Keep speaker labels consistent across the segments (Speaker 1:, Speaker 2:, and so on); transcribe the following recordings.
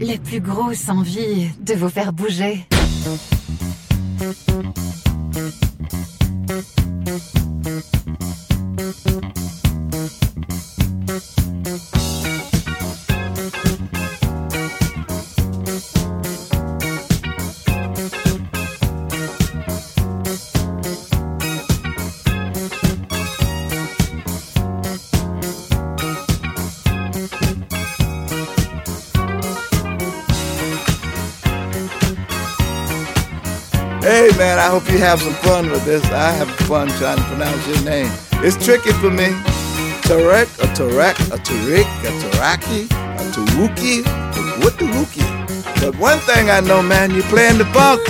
Speaker 1: la plus grosse envie de vous faire bouger.
Speaker 2: I hope you have some fun with this. I have fun trying to pronounce your name. It's tricky for me. Tarek, a Tarek, a Tariq, a Taraki, a Taruki, what the But one thing I know, man, you're playing the funk.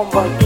Speaker 3: Homeboy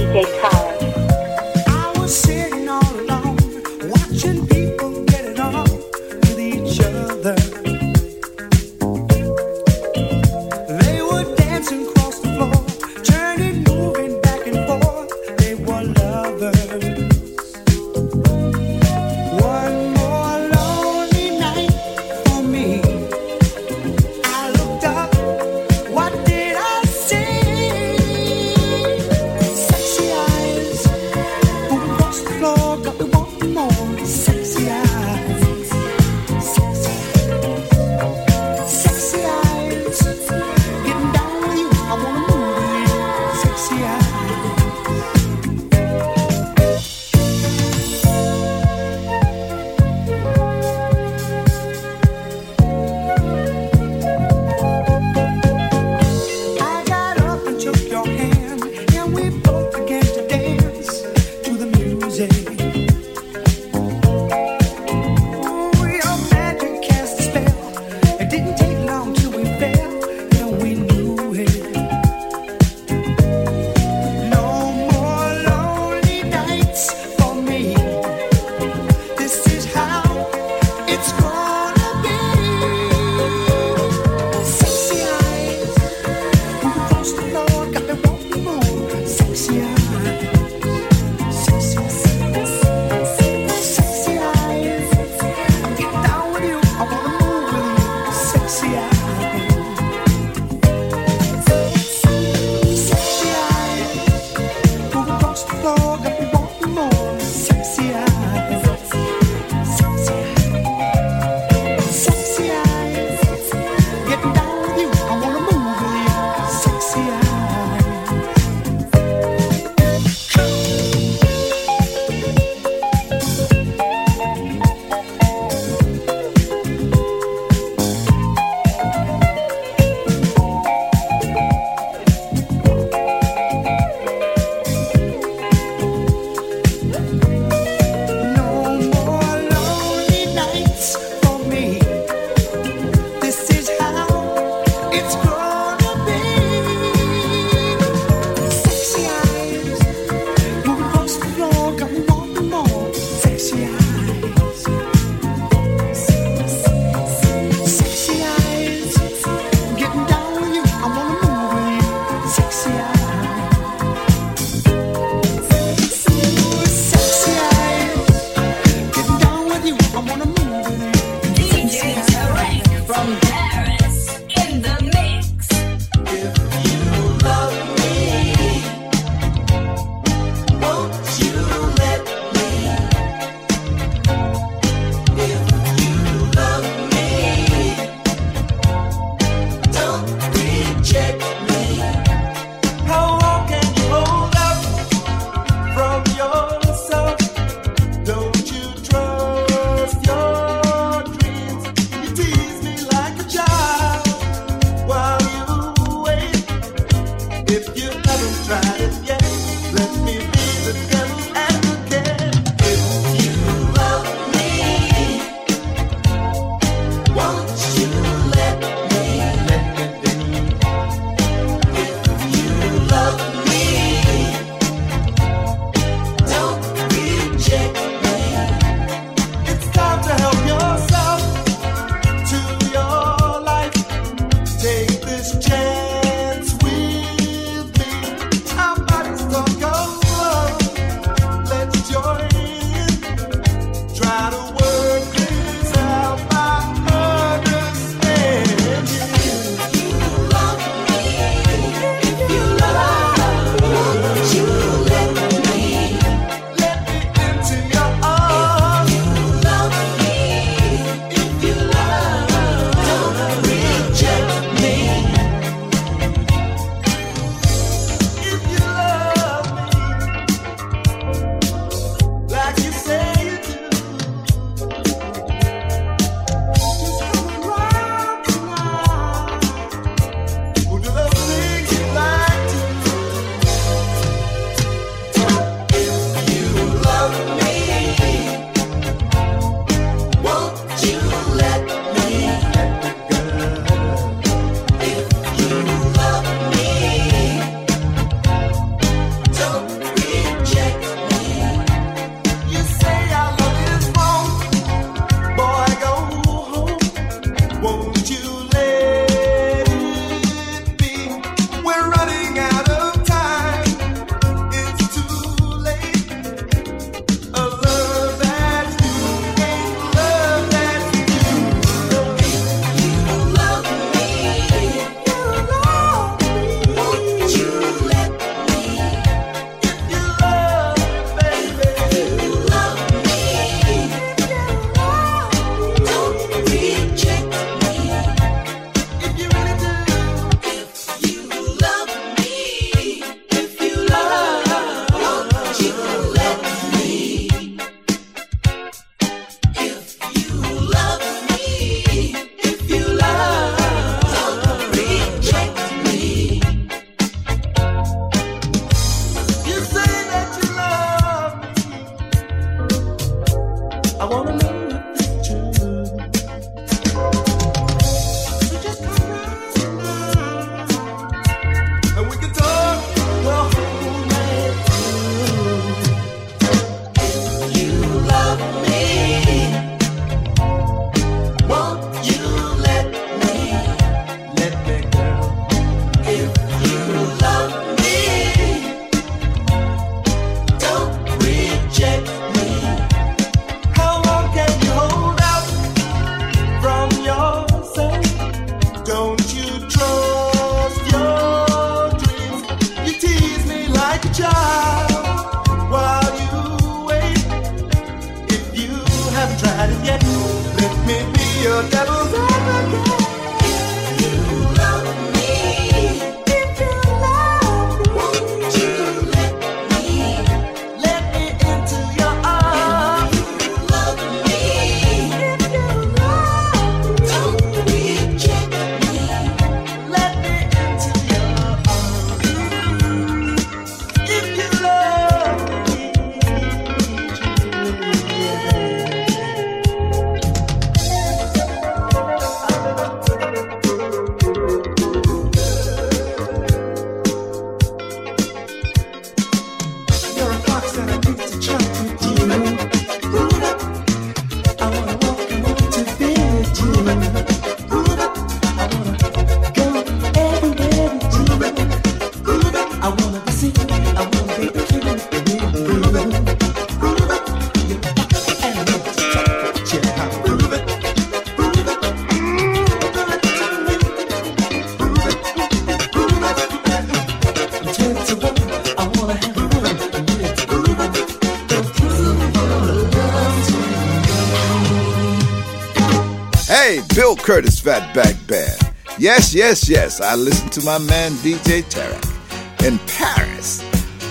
Speaker 4: yes, yes. I listen to my man DJ Tarek in Paris.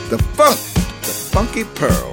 Speaker 4: The funk, the funky
Speaker 5: pearl.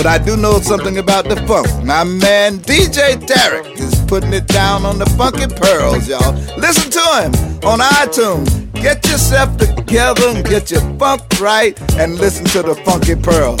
Speaker 5: But I
Speaker 4: do know something about the funk. My man DJ Tarek is putting it down on the funky pearls, y'all. Listen to him on iTunes. Get yourself together and get your funk right and listen to the funky pearls.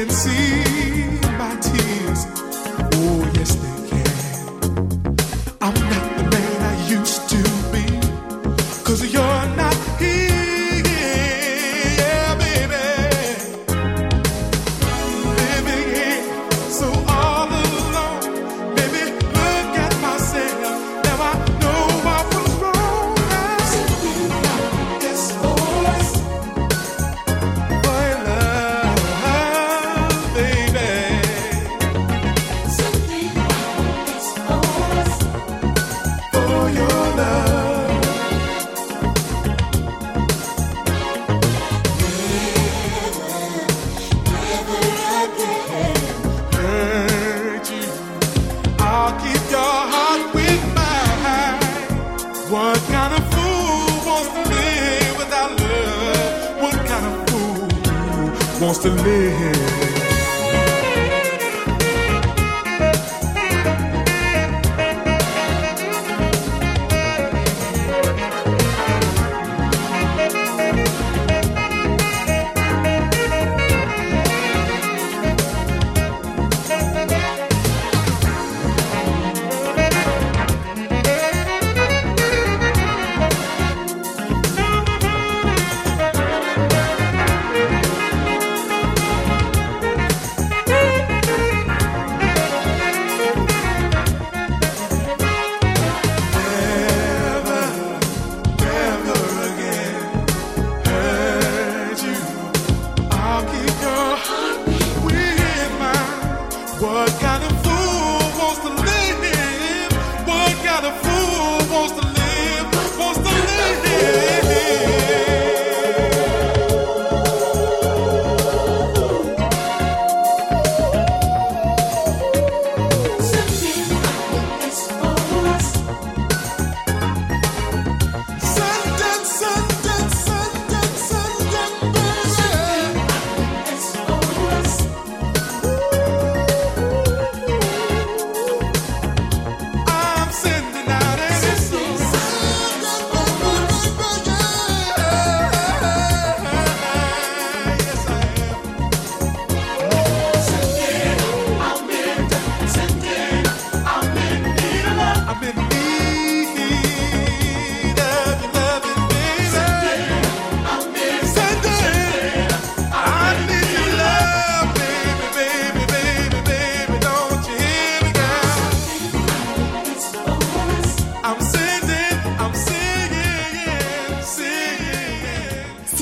Speaker 6: can see.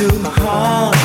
Speaker 5: to
Speaker 7: my heart.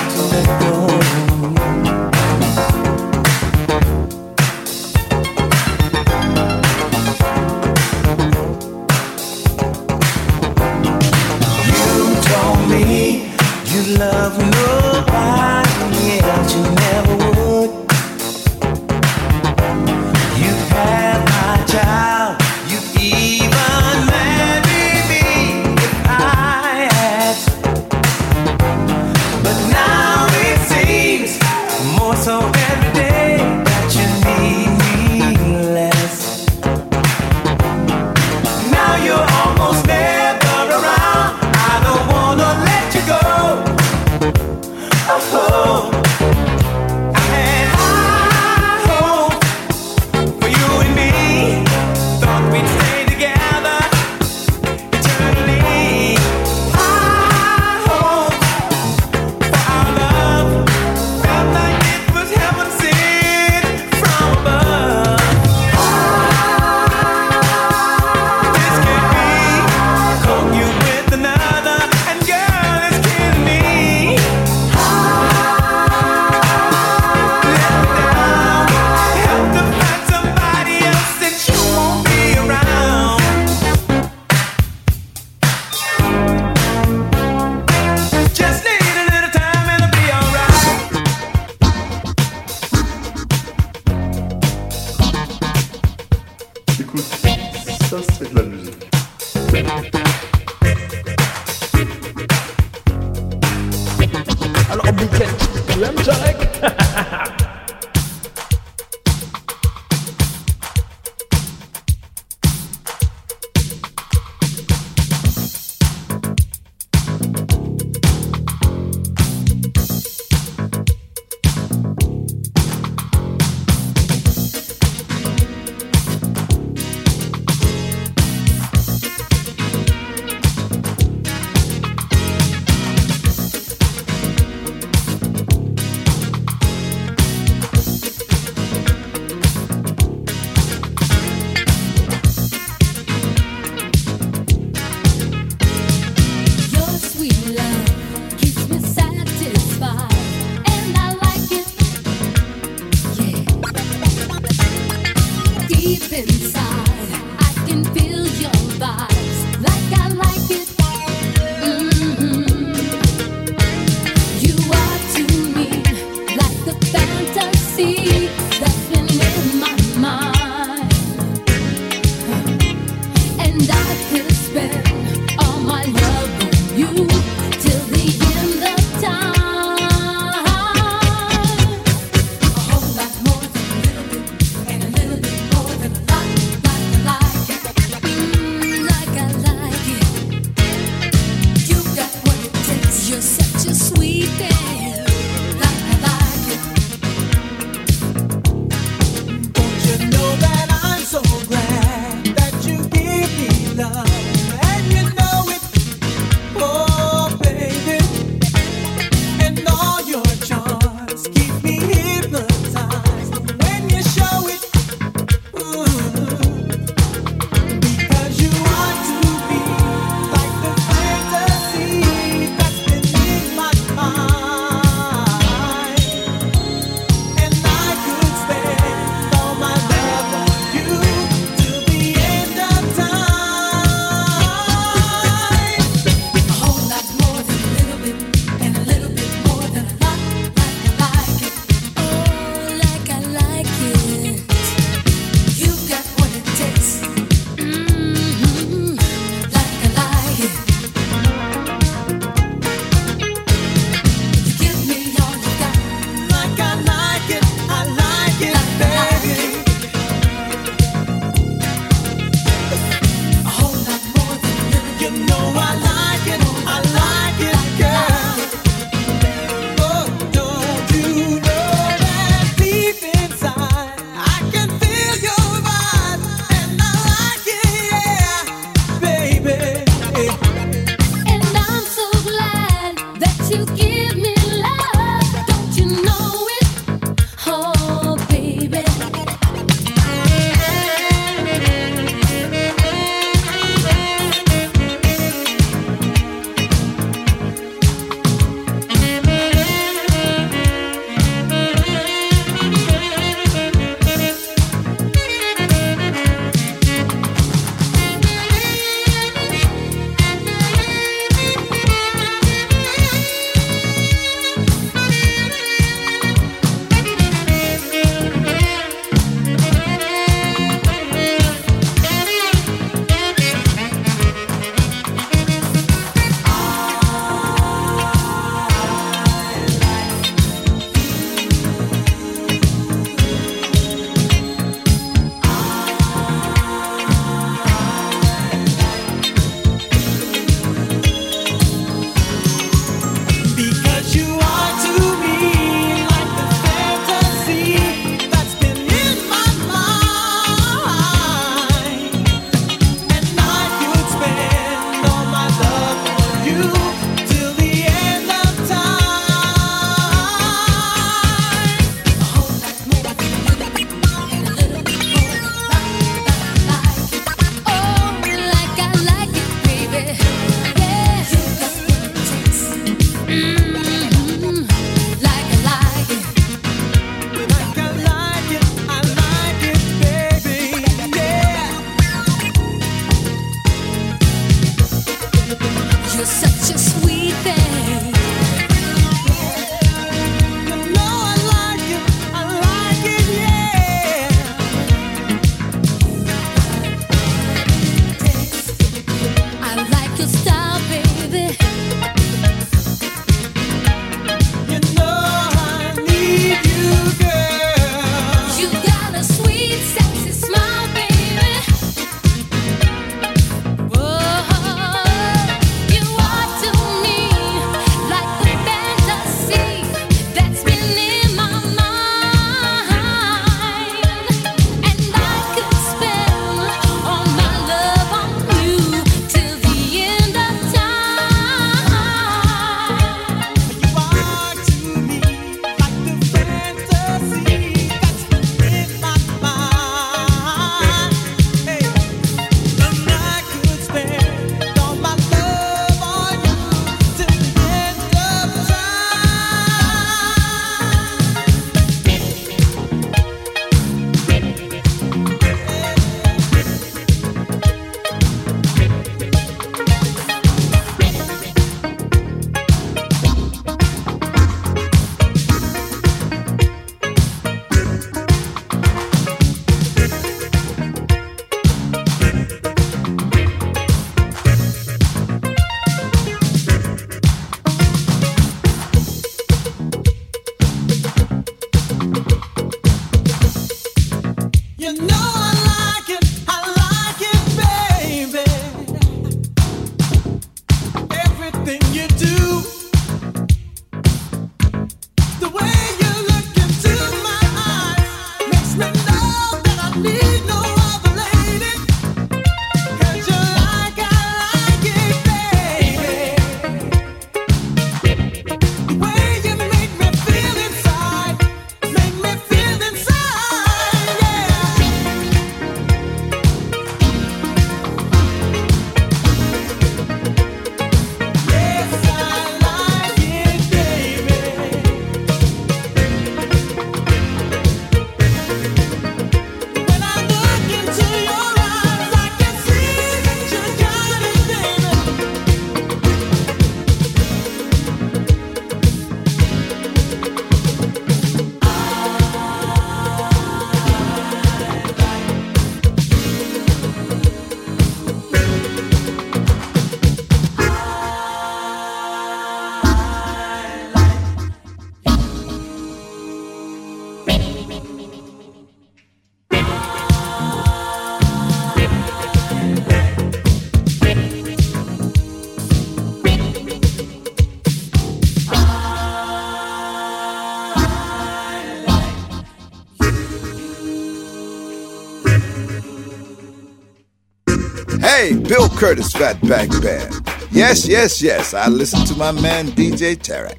Speaker 7: Curtis Fatback Band. Yes, yes, yes. I listen to my man DJ Tarek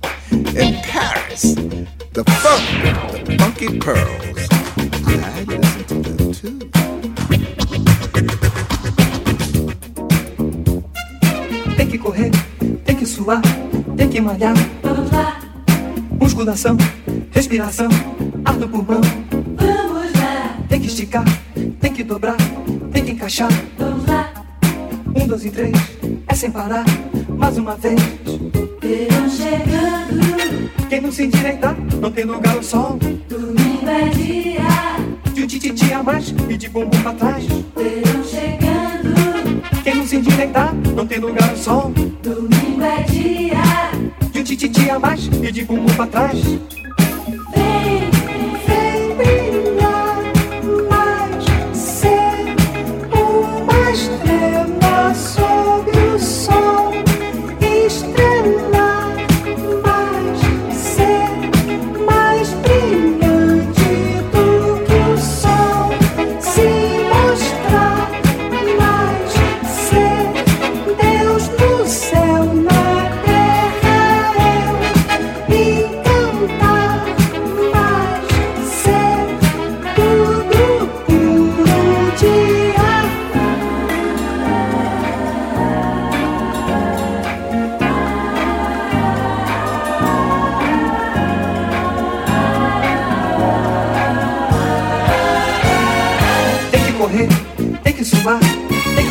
Speaker 7: in Paris. The funk, the funky pearls. I listen to them too.
Speaker 4: Tem que correr, tem que suar, tem que malhar.
Speaker 2: Vamos lá,
Speaker 4: Musculação, respiração, ar no pulmão.
Speaker 2: vamos lá,
Speaker 4: Tem que esticar, tem que dobrar, tem que encaixar. Um, dois e três, é sem parar. Mais uma vez.
Speaker 2: Verão chegando,
Speaker 4: Quem não se endireitar, não tem lugar ao sol.
Speaker 2: domingo é dia.
Speaker 4: De um tititi a mais e de bumbum pra trás.
Speaker 2: Verão chegando,
Speaker 4: Quem não se endireitar, não tem lugar ao sol.
Speaker 2: domingo é dia.
Speaker 4: De um tititi a mais e de bumbum pra trás.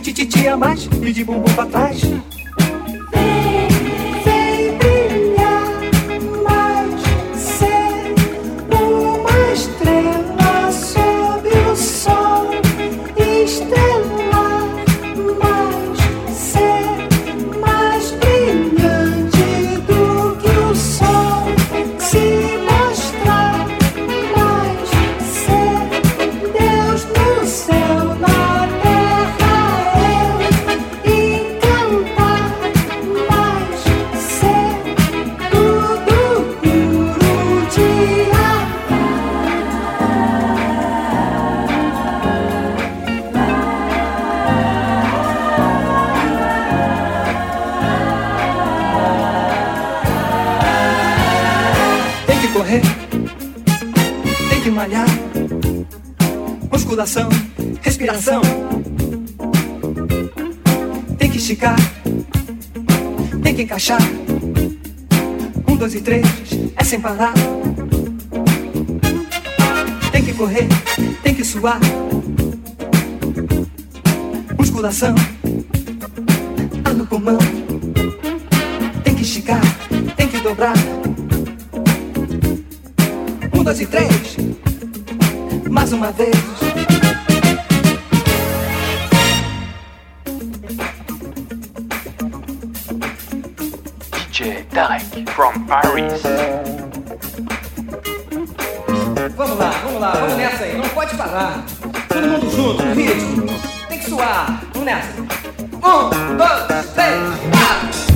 Speaker 4: Um tititi a mais e de bumbum pra trás. Sem parar. Tem que correr, tem que suar. Musculação, ar no pulmão. Tem que esticar, tem que dobrar. Um, dois e três. Mais uma vez.
Speaker 8: DJ Tarek from Paris.
Speaker 9: Vamos lá, vamos lá, vamos nessa aí, não pode parar. Todo mundo junto, no ritmo. Tem que suar, vamos nessa. Um, dois, três, quatro.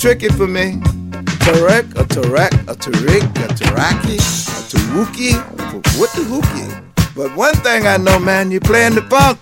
Speaker 7: tricky for me. Tarek, a Tarek, a Tarik, a Taraki, a Taruki, what the hookie. But one thing I know, man, you playing the funk.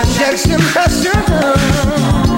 Speaker 10: Injection
Speaker 3: pressure.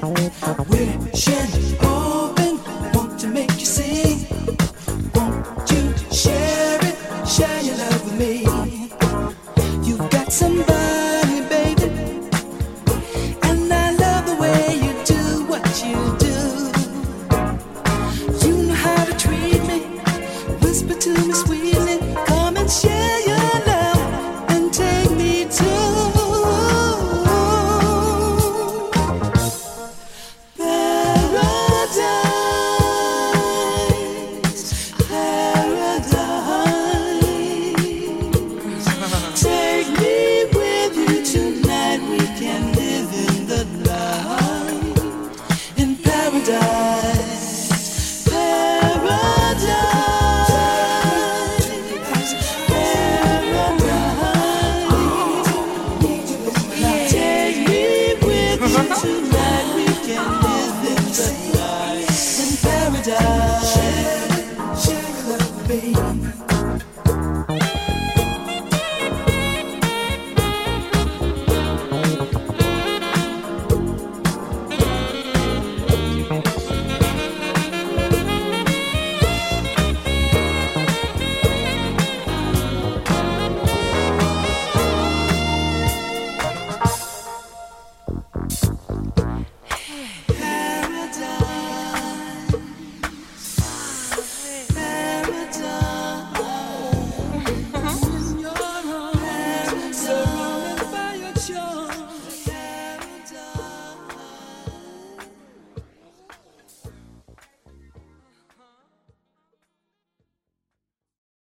Speaker 3: Wishing all